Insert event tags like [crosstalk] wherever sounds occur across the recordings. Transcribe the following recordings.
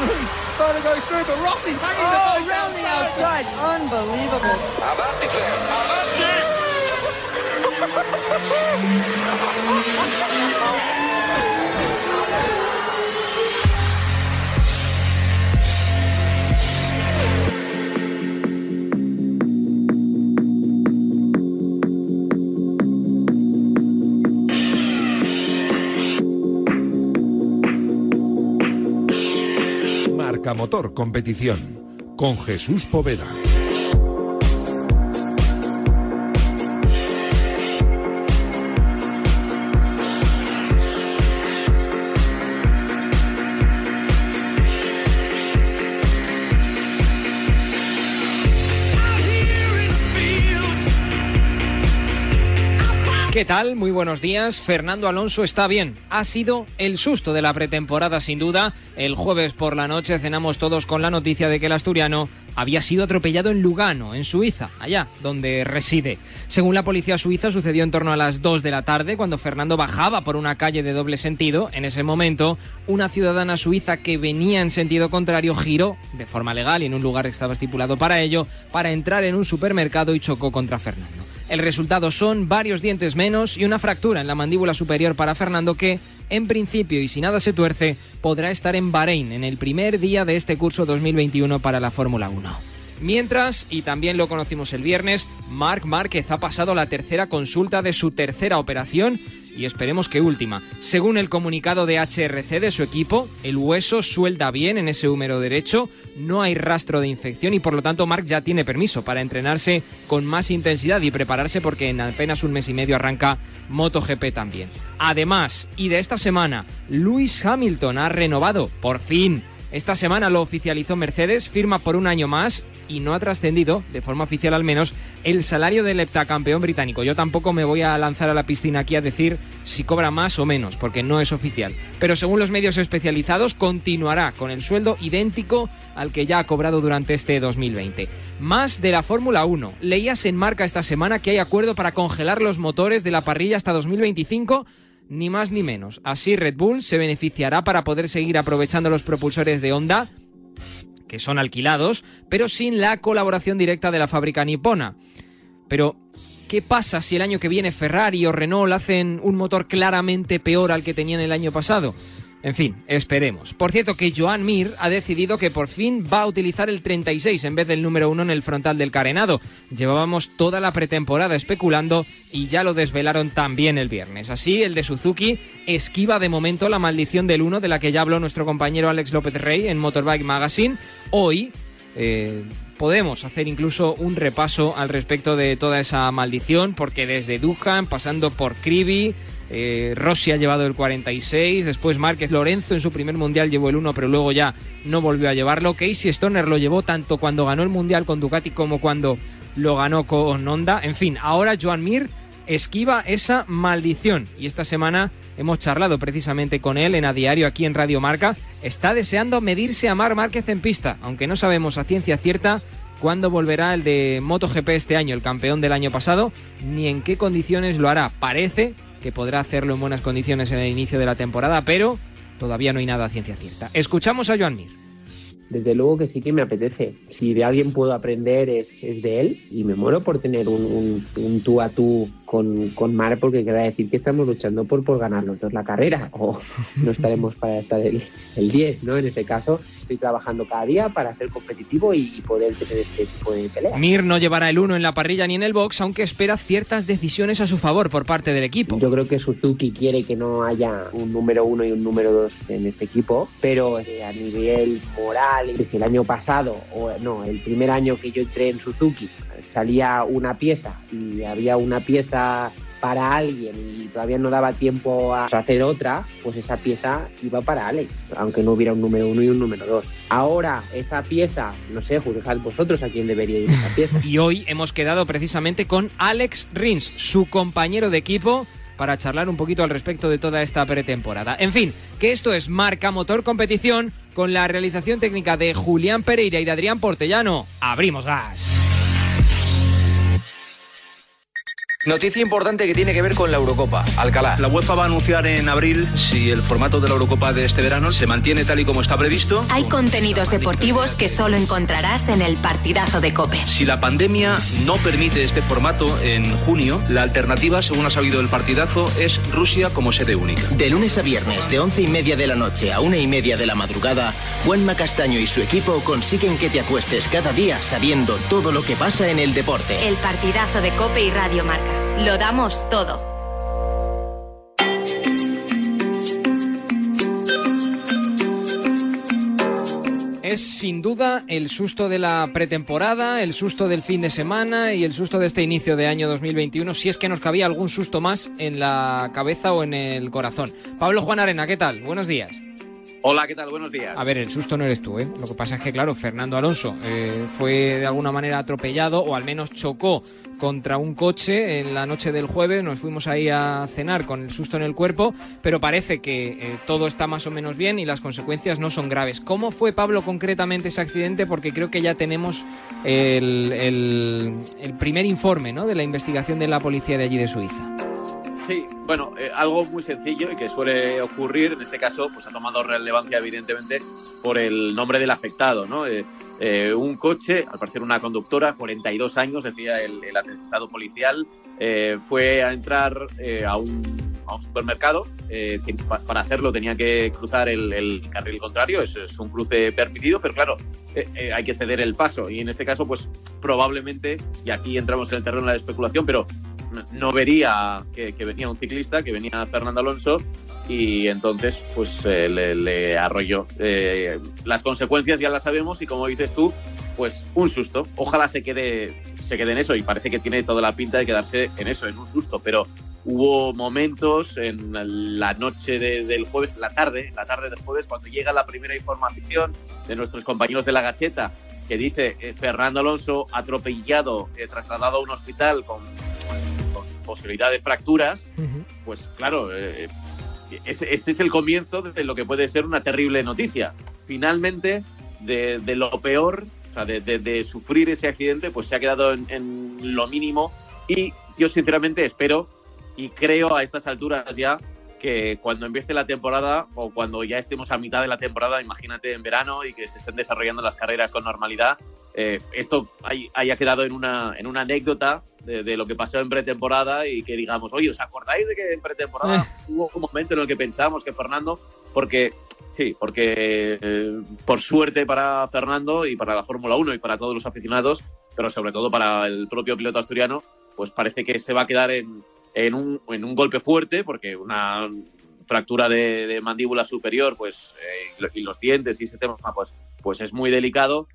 Starting to go through, but Rossi's hanging oh, the ball round the outside. Unbelievable. [laughs] Marca Motor Competición con Jesús Poveda. ¿Qué tal? Muy buenos días. Fernando Alonso está bien. Ha sido el susto de la pretemporada sin duda. El jueves por la noche cenamos todos con la noticia de que el asturiano había sido atropellado en Lugano, en Suiza, allá donde reside. Según la policía suiza sucedió en torno a las 2 de la tarde cuando Fernando bajaba por una calle de doble sentido. En ese momento, una ciudadana suiza que venía en sentido contrario giró de forma legal y en un lugar que estaba estipulado para ello para entrar en un supermercado y chocó contra Fernando. El resultado son varios dientes menos y una fractura en la mandíbula superior para Fernando que, en principio y si nada se tuerce, podrá estar en Bahrein en el primer día de este curso 2021 para la Fórmula 1. Mientras, y también lo conocimos el viernes, Marc Márquez ha pasado la tercera consulta de su tercera operación y esperemos que última. Según el comunicado de HRC de su equipo, el hueso suelda bien en ese húmero derecho, no hay rastro de infección y por lo tanto Marc ya tiene permiso para entrenarse con más intensidad y prepararse porque en apenas un mes y medio arranca MotoGP también. Además, y de esta semana, Lewis Hamilton ha renovado, por fin, esta semana lo oficializó Mercedes, firma por un año más y no ha trascendido, de forma oficial al menos, el salario del heptacampeón británico. Yo tampoco me voy a lanzar a la piscina aquí a decir si cobra más o menos, porque no es oficial. Pero según los medios especializados, continuará con el sueldo idéntico al que ya ha cobrado durante este 2020. Más de la Fórmula 1. Leías en marca esta semana que hay acuerdo para congelar los motores de la parrilla hasta 2025 ni más ni menos. Así Red Bull se beneficiará para poder seguir aprovechando los propulsores de Honda, que son alquilados, pero sin la colaboración directa de la fábrica nipona. Pero, ¿qué pasa si el año que viene Ferrari o Renault hacen un motor claramente peor al que tenían el año pasado? En fin, esperemos. Por cierto que Joan Mir ha decidido que por fin va a utilizar el 36 en vez del número 1 en el frontal del carenado. Llevábamos toda la pretemporada especulando y ya lo desvelaron también el viernes. Así, el de Suzuki esquiva de momento la maldición del 1 de la que ya habló nuestro compañero Alex López Rey en Motorbike Magazine. Hoy eh, podemos hacer incluso un repaso al respecto de toda esa maldición porque desde Dujan, pasando por Kribi, eh, Rossi ha llevado el 46, después Márquez Lorenzo en su primer mundial llevó el 1, pero luego ya no volvió a llevarlo. Casey Stoner lo llevó tanto cuando ganó el mundial con Ducati como cuando lo ganó con Honda. En fin, ahora Joan Mir esquiva esa maldición y esta semana hemos charlado precisamente con él en a diario aquí en Radio Marca. Está deseando medirse a Mar Márquez en pista, aunque no sabemos a ciencia cierta cuándo volverá el de MotoGP este año, el campeón del año pasado, ni en qué condiciones lo hará. Parece que podrá hacerlo en buenas condiciones en el inicio de la temporada, pero todavía no hay nada a ciencia cierta. Escuchamos a Joan Mir. Desde luego que sí que me apetece. Si de alguien puedo aprender es, es de él y me muero por tener un, un, tú a tú con, con Mar porque querrá decir que estamos luchando por, por ganar los dos la carrera o [laughs] no estaremos para estar el, el 10, ¿no? En ese caso estoy trabajando cada día para ser competitivo y, poder tener este tipo de pelea. Mir no llevará el 1 en la parrilla ni en el box, aunque espera ciertas decisiones a su favor por parte del equipo. Yo creo que Suzuki quiere que no haya un número uno y un número dos en este equipo, pero eh, a nivel moral, si el año pasado, o no, el primer año que yo entré en Suzuki, salía una pieza y había una pieza para alguien y todavía no daba tiempo a hacer otra, pues esa pieza iba para Alex, aunque no hubiera un número uno y un número dos. Ahora, esa pieza, no sé, juzgad vosotros a quién debería ir esa pieza. [laughs] Y hoy hemos quedado precisamente con Alex Rins, su compañero de equipo, para charlar un poquito al respecto de toda esta pretemporada. En fin, que esto es Marca Motor Competición con la realización técnica de Julián Pereira y de Adrián Portellano. ¡Abrimos gas! Noticia importante que tiene que ver con la Eurocopa. Alcalá. La UEFA va a anunciar en abril si el formato de la Eurocopa de este verano se mantiene tal y como está previsto. Hay contenidos deportivos que solo encontrarás en el partidazo de Cope. Si la pandemia no permite este formato en junio, la alternativa, según ha sabido el partidazo, es Rusia como sede única. De lunes a viernes, de once y media de la noche a una y media de la madrugada, Juanma Castaño y su equipo consiguen que te acuestes cada día sabiendo todo lo que pasa en el deporte. El partidazo de Cope y Radio Marca. Lo damos todo. Es sin duda el susto de la pretemporada, el susto del fin de semana y el susto de este inicio de año 2021, si es que nos cabía algún susto más en la cabeza o en el corazón. Pablo Juan Arena, ¿qué tal? Buenos días. Hola, ¿qué tal? Buenos días. A ver, el susto no eres tú, ¿eh? Lo que pasa es que, claro, Fernando Alonso eh, fue de alguna manera atropellado o al menos chocó contra un coche en la noche del jueves. Nos fuimos ahí a cenar con el susto en el cuerpo, pero parece que eh, todo está más o menos bien y las consecuencias no son graves. ¿Cómo fue, Pablo, concretamente ese accidente? Porque creo que ya tenemos el, el, el primer informe ¿no? de la investigación de la policía de allí de Suiza. Sí, bueno, eh, algo muy sencillo y que suele ocurrir, en este caso, pues ha tomado relevancia evidentemente por el nombre del afectado, ¿no? Eh, eh, un coche, al parecer una conductora, 42 años, decía el, el atestado policial, fue a entrar a, un, supermercado, para hacerlo tenía que cruzar el, carril contrario, eso es un cruce permitido, pero claro, hay que ceder el paso y en este caso, pues probablemente, y aquí entramos en el terreno de la especulación, pero no vería que, venía un ciclista, que venía Fernando Alonso, y entonces pues eh, le, arrolló. Eh, las consecuencias ya las sabemos y como dices tú, pues un susto. Ojalá se quede, se quede en eso y parece que tiene toda la pinta de quedarse en eso, en un susto, pero hubo momentos en la noche de, del jueves, la tarde, la tarde del jueves, cuando llega la primera información de nuestros compañeros de la gacheta que dice eh, Fernando Alonso atropellado, trasladado a un hospital con, posibilidad de fracturas, uh -huh. pues claro, eh, ese, ese, es el comienzo de lo que puede ser una terrible noticia. Finalmente, de, de lo peor, o sea, de, de, de, sufrir ese accidente, pues se ha quedado en, en lo mínimo y yo sinceramente espero y creo a estas alturas ya que cuando empiece la temporada o cuando ya estemos a mitad de la temporada, imagínate en verano y que se estén desarrollando las carreras con normalidad, eh, esto hay, haya quedado en una, en una anécdota de, de, lo que pasó en pretemporada y que digamos, oye, ¿os acordáis de que en pretemporada eh. hubo un momento en el que pensamos que Fernando, porque sí, porque eh, por suerte para Fernando y para la Fórmula 1 y para todos los aficionados, pero sobre todo para el propio piloto asturiano, pues parece que se va a quedar en, en un, en un golpe fuerte, porque una fractura de, de mandíbula superior, pues, eh, y los dientes y ese tema, pues, pues es muy delicado.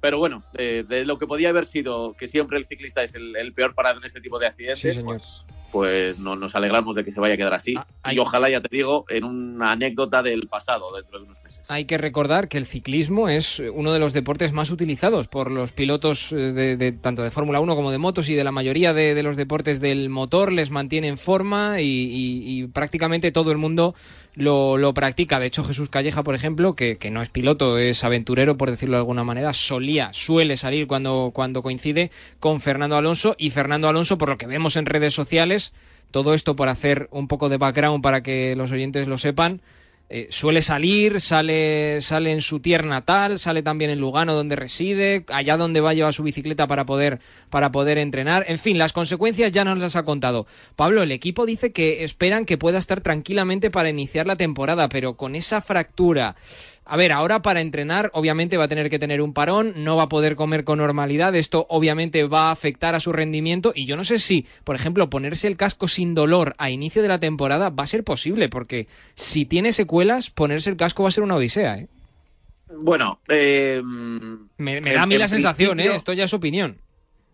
Pero bueno, de, de, lo que podía haber sido, que siempre el ciclista es el, el peor parado en este tipo de accidentes, sí, pues, pues no, nos alegramos de que se vaya a quedar así. Ah, y ojalá, ya te digo, en una anécdota del pasado, dentro de unos meses. Hay que recordar que el ciclismo es uno de los deportes más utilizados por los pilotos de, de tanto de Fórmula 1 como de motos y de la mayoría de, de, los deportes del motor les mantiene en forma y, y, y prácticamente todo el mundo lo, lo, practica. De hecho, Jesús Calleja, por ejemplo, que, que, no es piloto, es aventurero, por decirlo de alguna manera, solía, suele salir cuando, cuando coincide con Fernando Alonso y Fernando Alonso, por lo que vemos en redes sociales, todo esto por hacer un poco de background para que los oyentes lo sepan, eh, suele salir, sale, sale en su tierra natal, sale también en Lugano donde reside, allá donde va a llevar su bicicleta para poder, para poder entrenar. En fin, las consecuencias ya nos las ha contado. Pablo, el equipo dice que esperan que pueda estar tranquilamente para iniciar la temporada, pero con esa fractura, a ver, ahora para entrenar obviamente va a tener que tener un parón, no va a poder comer con normalidad, esto obviamente va a afectar a su rendimiento y yo no sé si, por ejemplo, ponerse el casco sin dolor a inicio de la temporada va a ser posible, porque si tiene secuelas, ponerse el casco va a ser una odisea. ¿eh? Bueno, eh, me, me, da a mí la sensación, ¿eh? esto ya es opinión.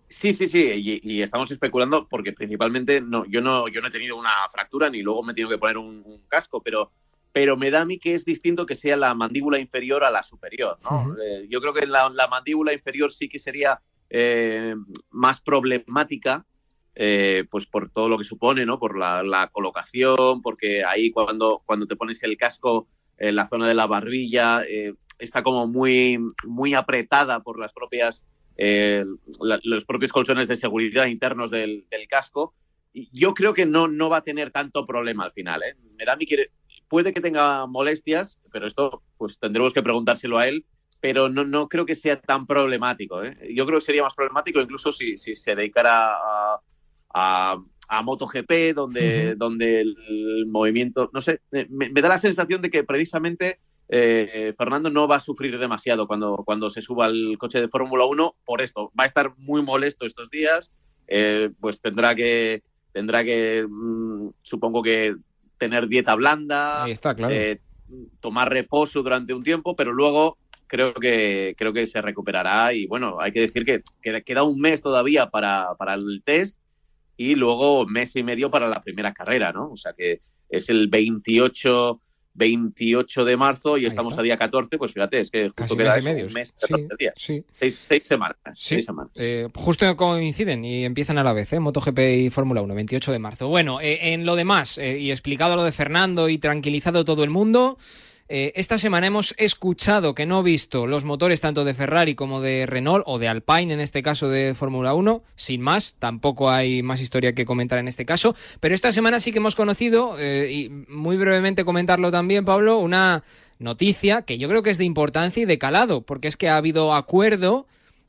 Sí, sí, sí, y, y, estamos especulando porque principalmente no, yo no, yo no he tenido una fractura ni luego me he tenido que poner un, un casco, pero pero me da a mí que es distinto que sea la mandíbula inferior a la superior. ¿no? Uh -huh. eh, yo creo que la, la, mandíbula inferior sí que sería eh, más problemática, eh, pues por todo lo que supone, ¿no? por la, la, colocación, porque ahí cuando, cuando te pones el casco en la zona de la barbilla está como muy, muy apretada por las propias, la, los propios colchones de seguridad internos del, del casco yo creo que no, no va a tener tanto problema al final. ¿eh? Me da a mí que puede que tenga molestias, pero esto pues tendremos que preguntárselo a él, pero no, no creo que sea tan problemático. ¿eh? Yo creo que sería más problemático incluso si, si se dedicara a, a, a MotoGP, donde, donde el movimiento, no sé, me, me da la sensación de que precisamente eh, Fernando no va a sufrir demasiado cuando, cuando se suba al coche de Fórmula 1 por esto. Va a estar muy molesto estos días, eh, pues tendrá que, tendrá que, mm, supongo que tener dieta blanda, Ahí está, claro. eh, tomar reposo durante un tiempo, pero luego creo que, creo que se recuperará y bueno, hay que decir que, que queda un mes todavía para, para el test y luego mes y medio para la primera carrera, ¿no? O sea que es el 28, 28 de marzo y Ahí estamos está. a día 14, pues fíjate, es que justo Casi queda mes y medio. un mes, Sí, 14 días. sí. Seis, seis semanas. Sí, seis semanas. eh, justo coinciden y empiezan a la vez, ¿eh? MotoGP y Fórmula 1, 28 de marzo. Bueno, eh, en lo demás, eh, y explicado lo de Fernando y tranquilizado todo el mundo, eh, esta semana hemos escuchado que no visto los motores tanto de Ferrari como de Renault o de Alpine, en este caso de Fórmula 1, sin más, tampoco hay más historia que comentar en este caso, pero esta semana sí que hemos conocido, eh, y muy brevemente comentarlo también, Pablo, una noticia que yo creo que es de importancia y de calado, porque es que ha habido acuerdo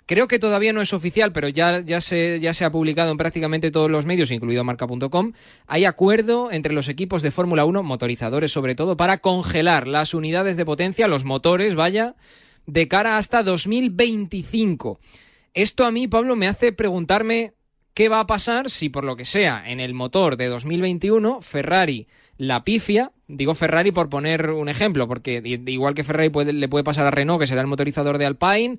Creo que todavía no es oficial, pero ya, se, ya se ha publicado en prácticamente todos los medios, incluido marca.com. Hay acuerdo entre los equipos de Fórmula 1, motorizadores sobre todo, para congelar las unidades de potencia, los motores, vaya, de cara hasta 2025. Esto a mí, Pablo, me hace preguntarme qué va a pasar si, por lo que sea, en el motor de 2021 Ferrari la pifia. Digo Ferrari por poner un ejemplo, porque igual que Ferrari le puede pasar a Renault, que será el motorizador de Alpine,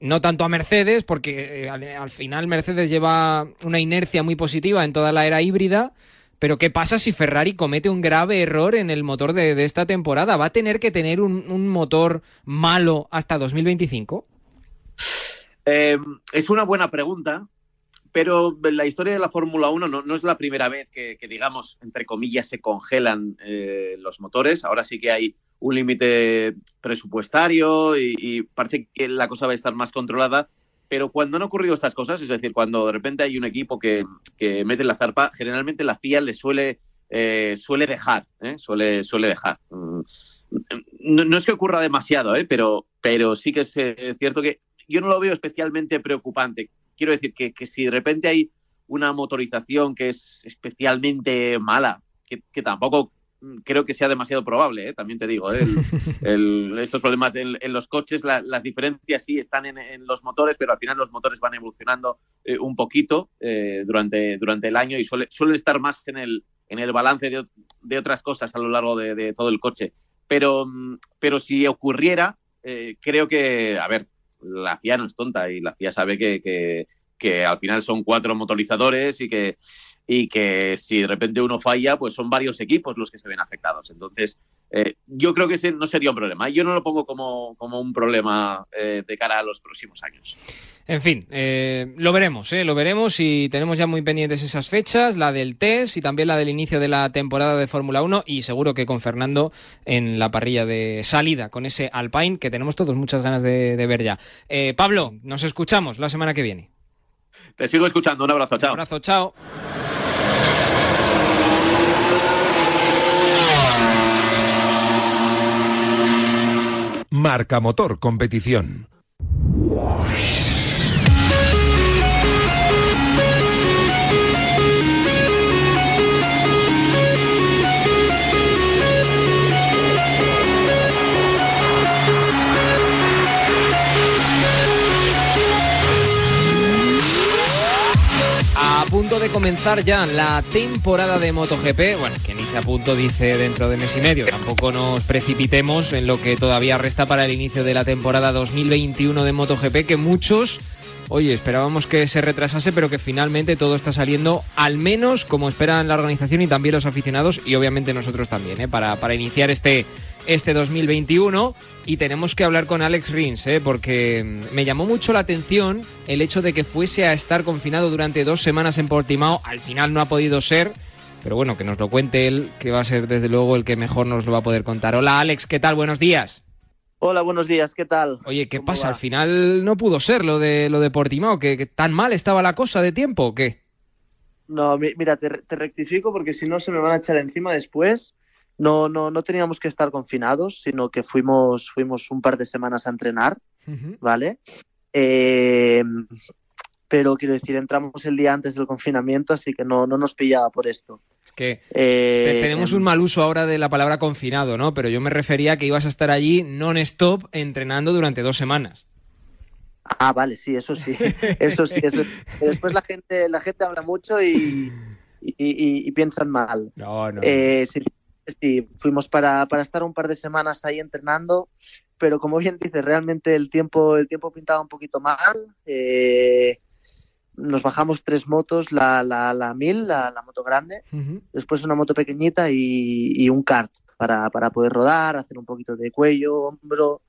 no tanto a Mercedes, porque eh, al, al final Mercedes lleva una inercia muy positiva en toda la era híbrida. Pero ¿qué pasa si Ferrari comete un grave error en el motor de, de esta temporada? ¿Va a tener que tener un, un motor malo hasta 2025? Eh, es una buena pregunta, pero la historia de la Fórmula 1 no, no es la primera vez que, que, digamos, entre comillas, se congelan eh, los motores. Ahora sí que hay un límite presupuestario y, parece que la cosa va a estar más controlada. Pero cuando han ocurrido estas cosas, es decir, cuando de repente hay un equipo que, que mete la zarpa, generalmente la FIA le suele, eh, suele dejar, ¿eh? suele, suele dejar. Mm, No, es que ocurra demasiado, ¿eh? pero, pero sí que es eh, cierto que yo no lo veo especialmente preocupante. Quiero decir que, que si de repente hay una motorización que es especialmente mala, que tampoco creo que sea demasiado probable, ¿eh? también te digo. ¿eh? El, [laughs] el, estos problemas en, en los coches, la, las diferencias sí están en, en, los motores, pero al final los motores van evolucionando eh, un poquito eh, durante, durante el año y suele, suelen estar más en el, en el balance de, de otras cosas a lo largo de, de, todo el coche. Pero, pero si ocurriera, eh, creo que, a ver, la FIA no es tonta y la FIA sabe que, que, que al final son cuatro motorizadores y que y que si de repente uno falla, pues son varios equipos los que se ven afectados. Entonces, eh, yo creo que ese no sería un problema. Yo no lo pongo como, como un problema eh, de cara a los próximos años. En fin, eh, lo veremos, ¿eh? lo veremos y tenemos ya muy pendientes esas fechas, la del test y también la del inicio de la temporada de Fórmula 1 y seguro que con Fernando en la parrilla de salida con ese Alpine que tenemos todos muchas ganas de, de ver ya. Eh, Pablo, nos escuchamos la semana que viene. Te sigo escuchando, un abrazo, chao. Un abrazo, chao. Marca Motor Competición. A punto de comenzar ya la temporada de MotoGP, bueno, a punto dice dentro de mes y medio, tampoco nos precipitemos en lo que todavía resta para el inicio de la temporada 2021 de MotoGP, que muchos, oye, esperábamos que se retrasase, pero que finalmente todo está saliendo al menos como esperan la organización y también los aficionados y obviamente nosotros también, ¿eh? para, para iniciar este este 2021 y tenemos que hablar con Alex Rins, ¿eh? porque me llamó mucho la atención el hecho de que fuese a estar confinado durante dos semanas en Portimao. Al final no ha podido ser, pero bueno, que nos lo cuente él, que va a ser desde luego el que mejor nos lo va a poder contar. Hola Alex, ¿qué tal? Buenos días. Hola, buenos días, ¿qué tal? Oye, ¿qué pasa? Va? Al final no pudo ser lo de lo de Portimao, que, que tan mal estaba la cosa de tiempo, ¿o qué? No, mira, te, rectifico porque si no se me van a echar encima después. No, no, no teníamos que estar confinados, sino que fuimos, fuimos un par de semanas a entrenar, ¿vale? Eh, pero quiero decir, entramos el día antes del confinamiento, así que no, no nos pillaba por esto. Que eh, tenemos un mal uso ahora de la palabra confinado, ¿no? Pero yo me refería a que ibas a estar allí non-stop entrenando durante dos semanas. Ah, vale, sí, eso sí, [laughs] eso sí. Después la gente, la gente habla mucho y, y, piensan mal. No, no. Eh, sí, fuimos para, para, estar un par de semanas ahí entrenando, pero como bien dices, realmente el tiempo, el tiempo pintaba un poquito mal. Eh, nos bajamos tres motos, la, la, la 1000, la, moto grande, después una moto pequeñita y, y un kart para, para, poder rodar, hacer un poquito de cuello, hombro.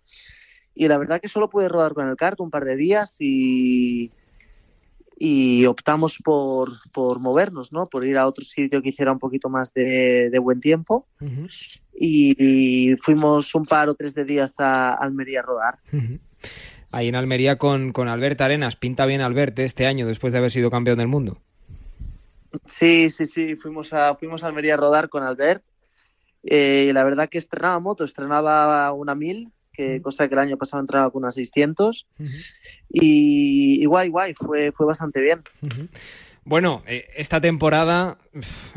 Y la verdad que solo pude rodar con el kart un par de días y, y optamos por, por movernos, ¿no? Por ir a otro sitio que hiciera un poquito más de, buen tiempo. Y, fuimos un par o tres de días a Almería a rodar. Ahí en Almería con, con Albert Arenas, pinta bien Albert este año después de haber sido campeón del mundo. Sí, sí, sí, fuimos a, fuimos a Almería a rodar con Albert. Eh, la verdad que estrenaba moto, estrenaba una mil que cosa que el año pasado entraba con unas 600. y, guay, guay, fue, fue bastante bien. Bueno, eh, esta temporada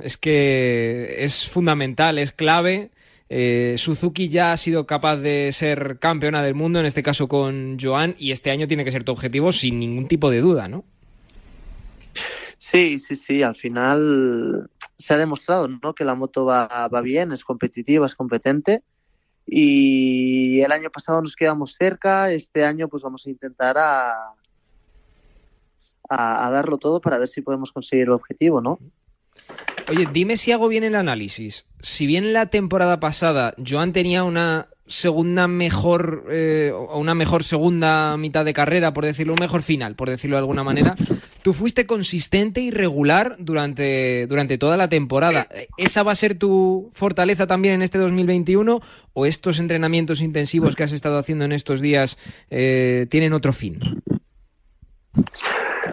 es que es fundamental, es clave. Eh, Suzuki ya ha sido capaz de ser campeona del mundo, en este caso con Joan, y este año tiene que ser tu objetivo sin ningún tipo de duda, ¿no? Sí, sí, sí, al final se ha demostrado ¿no? que la moto va, va bien, es competitiva, es competente y el año pasado nos quedamos cerca, este año pues vamos a intentar a, a, darlo todo para ver si podemos conseguir el objetivo, ¿no? Oye, dime si hago bien el análisis. Si bien la temporada pasada Joan tenía una segunda mejor eh, una mejor segunda mitad de carrera, por decirlo, un mejor final, por decirlo de alguna manera. Tú fuiste consistente y regular durante, durante toda la temporada. ¿Esa va a ser tu fortaleza también en este 2021 o estos entrenamientos intensivos que has estado haciendo en estos días eh, tienen otro fin?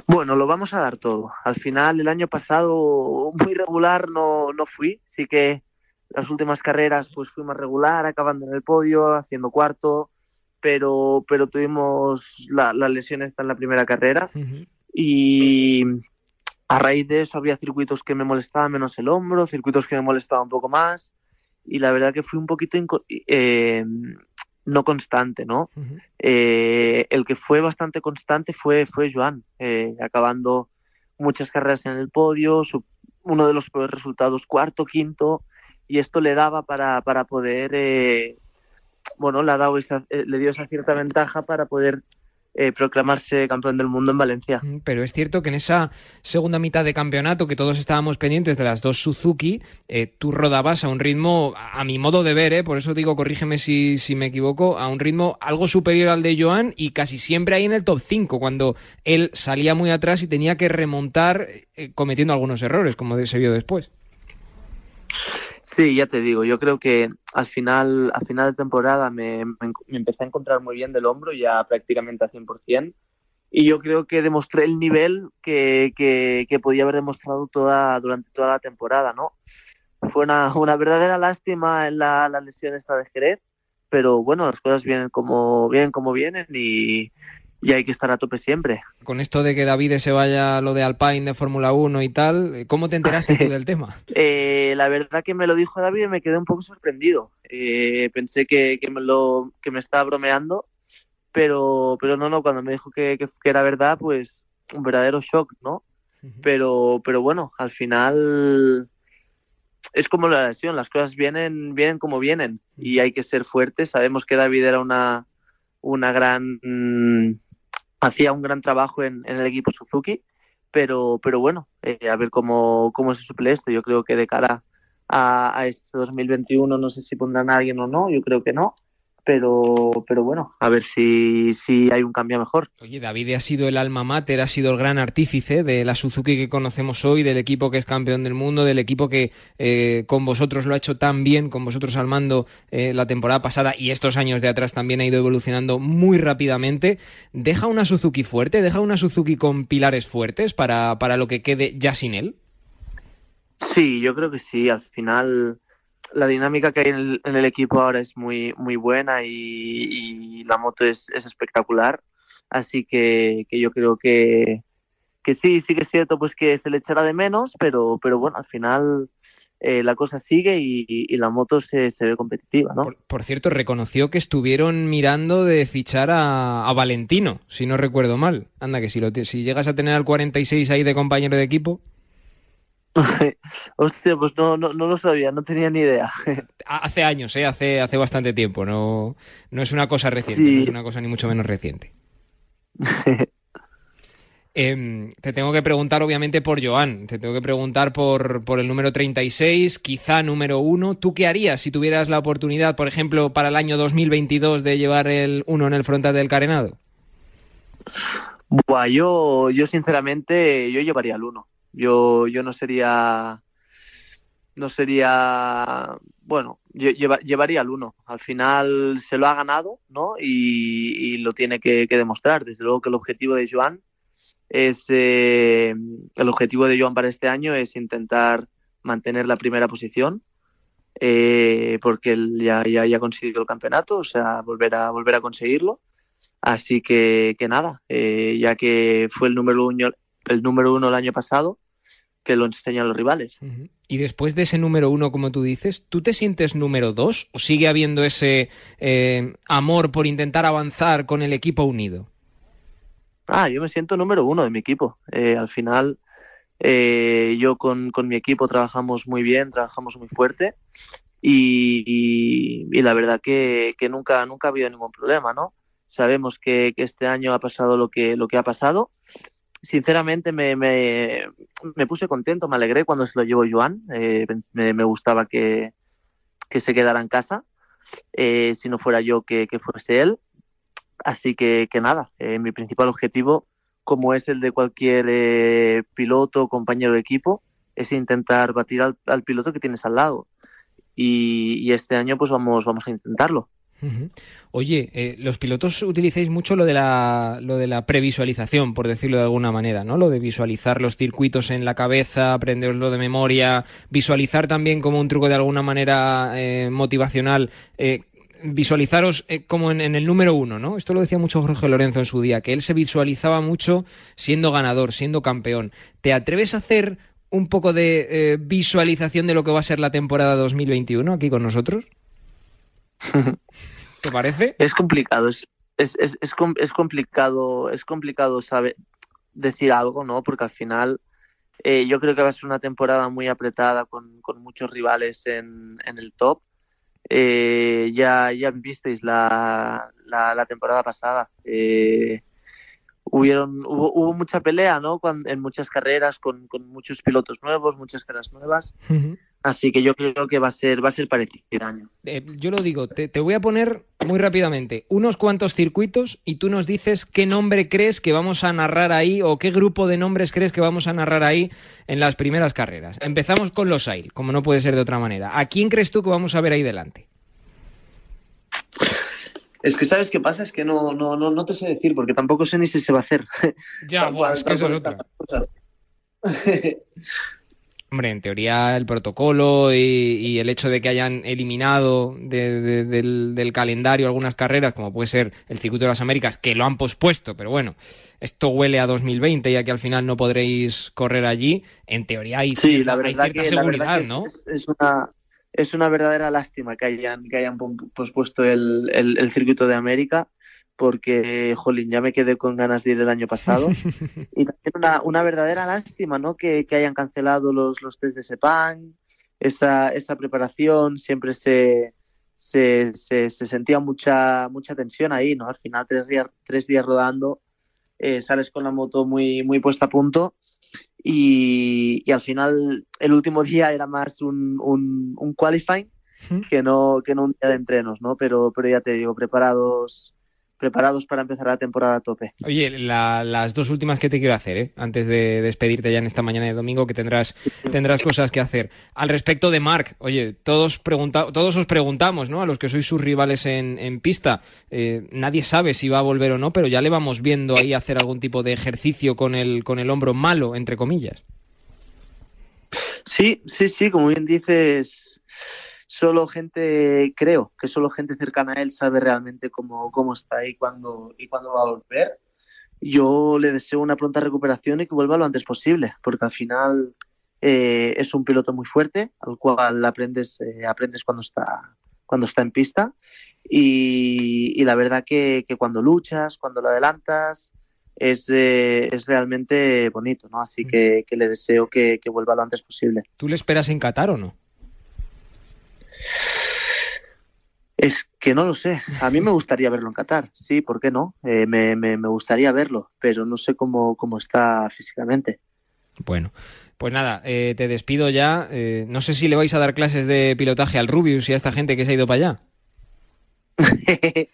Bueno, lo vamos a dar todo. Al final, el año pasado muy regular no, no fui, sí que las últimas carreras pues fui más regular, acabando en el podio, haciendo cuarto, pero, pero tuvimos la, lesión esta en la primera carrera y a raíz de eso había circuitos que me molestaban menos el hombro, circuitos que me molestaban un poco más y la verdad que fui un poquito eh, no constante, ¿no? Eh, el que fue bastante constante fue, fue Joan, eh, acabando muchas carreras en el podio, uno de los peores resultados, cuarto, quinto, y esto le daba para, para poder, eh, bueno, le, ha dado esa, eh, le dio esa cierta ventaja para poder eh, proclamarse campeón del mundo en Valencia. Mm, pero es cierto que en esa segunda mitad de campeonato que todos estábamos pendientes de las dos Suzuki, tú rodabas a un ritmo, a mi modo de ver, por eso digo, corrígeme si, si, me equivoco, a un ritmo algo superior al de Joan y casi siempre ahí en el top 5, cuando él salía muy atrás y tenía que remontar cometiendo algunos errores, como se vio después. Sí, ya te digo, yo creo que al final, al final de temporada me, empecé a encontrar muy bien del hombro, ya prácticamente al 100%, y yo creo que demostré el nivel que, que, podía haber demostrado toda, durante toda la temporada, ¿no? Fue una, una verdadera lástima en la, la lesión esta de Jerez, pero bueno, las cosas vienen como, vienen como vienen y, y hay que estar a tope siempre. Con esto de que David se vaya a lo de Alpine de Fórmula 1 y tal, ¿cómo te enteraste tú [laughs] del tema? Eh, la verdad que me lo dijo David y me quedé un poco sorprendido. Eh, pensé que, me lo, que me estaba bromeando, pero, pero no, no, cuando me dijo que, era verdad, pues un verdadero shock, ¿no? Pero, pero bueno, al final es como la lesión, las cosas vienen, vienen como vienen y hay que ser fuertes. Sabemos que David era una, una gran hacía un gran trabajo en, el equipo Suzuki, pero, pero bueno, eh, a ver cómo, cómo se suple esto. Yo creo que de cara a, a este 2021 no sé si pondrán a alguien o no, yo creo que no, pero, pero bueno, a ver si, si hay un cambio mejor. Oye, David ha sido el alma mater, ha sido el gran artífice de la Suzuki que conocemos hoy, del equipo que es campeón del mundo, del equipo que eh, con vosotros lo ha hecho tan bien, con vosotros al mando eh, la temporada pasada y estos años de atrás también ha ido evolucionando muy rápidamente. ¿Deja una Suzuki fuerte? ¿Deja una Suzuki con pilares fuertes para, para lo que quede ya sin él? Sí, yo creo que sí. Al final, la dinámica que hay en el, en el equipo ahora es muy, muy buena y, la moto es, es espectacular. Así que, que yo creo que, que sí, sí que es cierto pues que se le echará de menos, pero, pero bueno, al final eh, la cosa sigue y, la moto se, ve competitiva, ¿no? Por, cierto, reconoció que estuvieron mirando de fichar a, a, Valentino, si no recuerdo mal. Anda, que si, lo, si llegas a tener al 46 ahí de compañero de equipo... [laughs] Hostia, pues no, no, no, lo sabía, no tenía ni idea. [laughs] hace años, ¿eh? hace, hace bastante tiempo, no, no es una cosa reciente, sí. no es una cosa ni mucho menos reciente. [laughs] Eh, te tengo que preguntar, obviamente, por Joan. Te tengo que preguntar por, por el número 36, quizá número 1. ¿Tú qué harías si tuvieras la oportunidad, por ejemplo, para el año 2022 de llevar el 1 en el frontal del carenado? Buah, yo, yo sinceramente, yo llevaría el 1. Yo, yo no sería. No sería. Bueno, yo lleva, llevaría el 1. Al final se lo ha ganado, ¿no? Y, y lo tiene que, demostrar. Desde luego que el objetivo de Joan es eh, el objetivo de Joan para este año es intentar mantener la primera posición eh, porque él ya, ya, ya consiguió el campeonato, o sea, volver a, volver a conseguirlo. Así que, que nada, eh, ya que fue el número, uno, el número uno el año pasado, que lo enseñan los rivales. Uh -huh. Y después de ese número uno, como tú dices, ¿tú te sientes número dos o sigue habiendo ese eh, amor por intentar avanzar con el equipo unido? Ah, yo me siento número uno de mi equipo. Eh, al final, eh, yo con, con, mi equipo trabajamos muy bien, trabajamos muy fuerte y, y, y la verdad que, que, nunca, nunca ha habido ningún problema, ¿no? Sabemos que, que, este año ha pasado lo que, lo que ha pasado. Sinceramente me, me, puse contento, me alegré cuando se lo llevó Joan. Eh, me, gustaba que, que se quedara en casa, eh, si no fuera yo que, que fuese él. Así que, que nada, eh, mi principal objetivo, como es el de cualquier piloto compañero de equipo, es intentar batir al, al piloto que tienes al lado. Y, y, este año pues vamos, vamos a intentarlo. Oye, eh, los pilotos utilizáis mucho lo de, la, lo de la previsualización, por decirlo de alguna manera, ¿no? Lo de visualizar los circuitos en la cabeza, aprenderlo de memoria, visualizar también como un truco de alguna manera eh, motivacional eh, visualizaros como en, en, el número uno, ¿no? Esto lo decía mucho Jorge Lorenzo en su día, que él se visualizaba mucho siendo ganador, siendo campeón. ¿Te atreves a hacer un poco de visualización de lo que va a ser la temporada 2021 aquí con nosotros? ¿Te parece? Es complicado, es, es, es, es, complicado, es complicado saber decir algo, ¿no? Porque al final eh, yo creo que va a ser una temporada muy apretada con, con muchos rivales en, en el top eh, ya, ya visteis la, la, la temporada pasada. Eh, hubieron, hubo, hubo, mucha pelea ¿no? Cuando, en muchas carreras con, con, muchos pilotos nuevos, muchas caras nuevas. Uh -huh. Así que yo creo que va a ser, va a ser parecido el año. Eh, yo lo digo, te, te, voy a poner muy rápidamente unos cuantos circuitos y tú nos dices qué nombre crees que vamos a narrar ahí o qué grupo de nombres crees que vamos a narrar ahí en las primeras carreras. Empezamos con los AIL, como no puede ser de otra manera. ¿A quién crees tú que vamos a ver ahí delante? Es que sabes qué pasa, es que no, no, no, no te sé decir, porque tampoco sé ni si se va a hacer. Ya, [laughs] bueno, es que eso es otra. [laughs] Hombre, en teoría el protocolo y, y, el hecho de que hayan eliminado de, de, del, del, calendario algunas carreras, como puede ser el Circuito de las Américas, que lo han pospuesto, pero bueno, esto huele a 2020, ya que al final no podréis correr allí, en teoría hay, sí, la verdad hay cierta que, seguridad, la verdad ¿no? Es, es, una, es una verdadera lástima que hayan, que hayan pospuesto el, el, el Circuito de América porque, jolín, ya me quedé con ganas de ir el año pasado. [laughs] y también una, una verdadera lástima, ¿no? Que, que, hayan cancelado los, los test de Sepang, esa, esa preparación, siempre se, se, se, se, sentía mucha, mucha tensión ahí, ¿no? Al final, tres días, tres días rodando, eh, sales con la moto muy, muy puesta a punto. Y, y, al final, el último día era más un, un, un qualifying que no, que no un día de entrenos, ¿no? Pero, pero ya te digo, preparados preparados para empezar la temporada a tope. Oye, la, las dos últimas que te quiero hacer, ¿eh? antes de despedirte ya en esta mañana de domingo, que tendrás, tendrás cosas que hacer. Al respecto de Mark, oye, todos, pregunta, todos os preguntamos, ¿no? A los que sois sus rivales en, en pista, eh, nadie sabe si va a volver o no, pero ya le vamos viendo ahí hacer algún tipo de ejercicio con el, con el hombro malo, entre comillas. Sí, sí, sí, como bien dices, solo gente, creo que solo gente cercana a él sabe realmente cómo, cómo está y cuándo, y cuándo va a volver. Yo le deseo una pronta recuperación y que vuelva lo antes posible, porque al final eh, es un piloto muy fuerte, al cual aprendes, eh, aprendes cuando está, cuando está en pista. Y, y la verdad que, que, cuando luchas, cuando lo adelantas, es, eh, es realmente bonito, ¿no? Así que, que le deseo que, que, vuelva lo antes posible. ¿Tú le esperas en Qatar o no? Es que no lo sé. A mí me gustaría verlo en Qatar, sí, ¿por qué no? Eh, me, me, me, gustaría verlo, pero no sé cómo, cómo está físicamente. Bueno, pues nada, eh, te despido ya. Eh, no sé si le vais a dar clases de pilotaje al Rubius y a esta gente que se ha ido para allá. [laughs]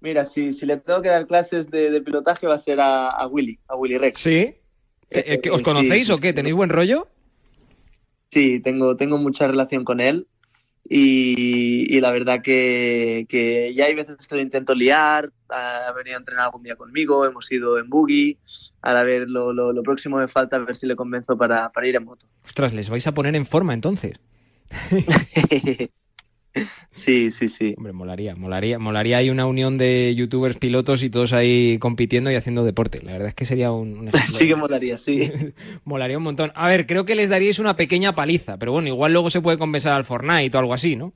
Mira, si, si, le tengo que dar clases de, de pilotaje va a ser a, a, Willy, a Willy Rex. ¿Sí? ¿Os conocéis sí, o qué? ¿Tenéis buen rollo? Sí, tengo, tengo mucha relación con él. Y, y, la verdad que, que, ya hay veces que lo intento liar, ha venido a entrenar algún día conmigo, hemos ido en buggy, ahora a ver, lo, lo, lo próximo me falta a ver si le convenzo para, para, ir en moto. Ostras, les vais a poner en forma entonces. [laughs] sí, sí, sí. Hombre, molaría, molaría, molaría hay una unión de youtubers pilotos y todos ahí compitiendo y haciendo deporte. La verdad es que sería un, un [laughs] ejemplo. sí que molaría, sí. [laughs] molaría un montón. A ver, creo que les daríais una pequeña paliza, pero bueno, igual luego se puede compensar al Fortnite o algo así, ¿no?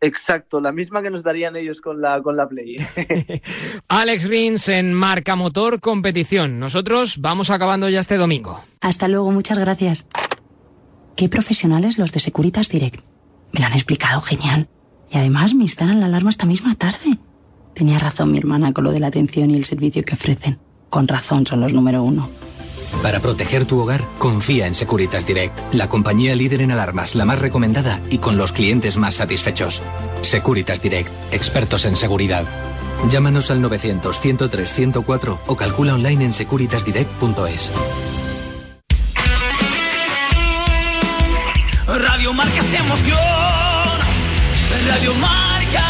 Exacto, la misma que nos darían ellos con la, con la Play. [laughs] Alex Rins en Marca Motor Competición. Nosotros vamos acabando ya este domingo. Hasta luego, muchas gracias. Qué profesionales los de Securitas Direct. Me lo han explicado genial. Y además me instalan la alarma esta misma tarde. Tenía razón mi hermana con lo de la atención y el servicio que ofrecen. Con razón son los número uno. Para proteger tu hogar, confía en Securitas Direct, la compañía líder en alarmas, la más recomendada y con los clientes más satisfechos. Securitas Direct, expertos en seguridad. Llámanos al 900-103-104 o calcula online en securitasdirect.es. Marca emoción. Radio Marca.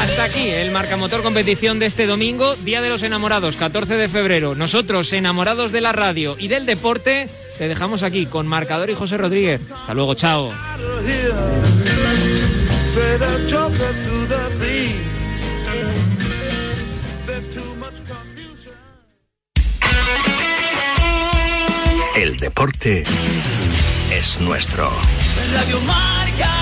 Hasta aquí el Marcamotor competición de este domingo, Día de los Enamorados, 14 de febrero. Nosotros, enamorados de la radio y del deporte, te dejamos aquí con Marcador y José Rodríguez. Hasta luego, chao. Say the joker to the thief. There's too much confusion. El deporte es nuestro. Radio Marca.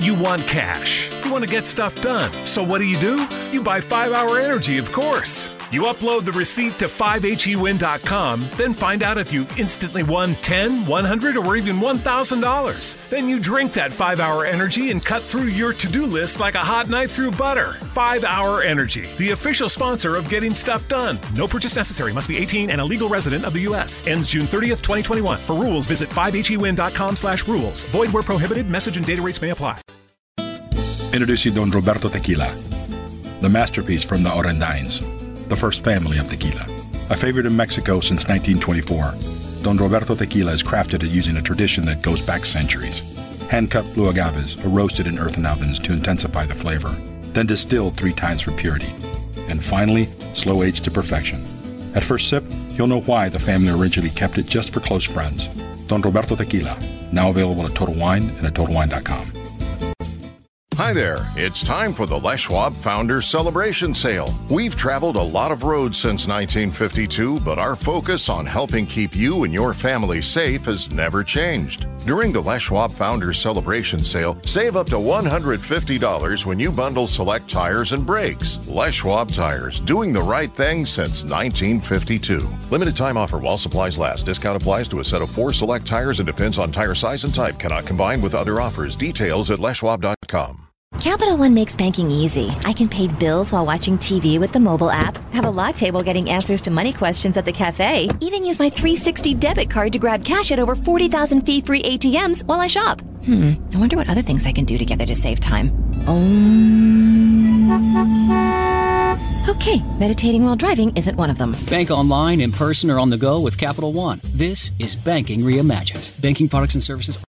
You want cash. You want to get stuff done. So what do you do? You buy 5 Hour Energy, of course. You upload the receipt to 5hewin.com, then find out if you instantly won 10, 100, or even $1,000. Then you drink that 5 Hour Energy and cut through your to do list like a hot knife through butter. 5 Hour Energy, the official sponsor of getting stuff done. No purchase necessary. Must be 18 and a legal resident of the U.S. Ends June 30th, 2021. For rules, visit 5hewin.com slash rules. Void where prohibited. Message and data rates may apply. Introducing Don Roberto Tequila, the masterpiece from the Orendines the first family of tequila. A favorite in Mexico since 1924, Don Roberto Tequila is crafted using a tradition that goes back centuries. Hand cut blue agaves are roasted in earthen ovens to intensify the flavor, then distilled three times for purity, and finally, slow aged to perfection. At first sip, you'll know why the family originally kept it just for close friends. Don Roberto Tequila, now available at Total Wine and at TotalWine.com. Hi there. It's time for the Les Schwab Founders Celebration Sale. We've traveled a lot of roads since 1952, but our focus on helping keep you and your family safe has never changed. During the Les Schwab Founders Celebration Sale, save up to $150 when you bundle select tires and brakes. Les Schwab Tires, doing the right thing since 1952. Limited time offer while supplies last. Discount applies to a set of four select tires and depends on tire size and type. Cannot combine with other offers. Details at leschwab.com. Capital One makes banking easy. I can pay bills while watching TV with the mobile app, have a latte while getting answers to money questions at the cafe, even use my 360 debit card to grab cash at over 40,000 fee free ATMs while I shop. Hmm, I wonder what other things I can do together to save time. Um... Okay, meditating while driving isn't one of them. Bank online, in person, or on the go with Capital One. This is banking reimagined. Banking products and services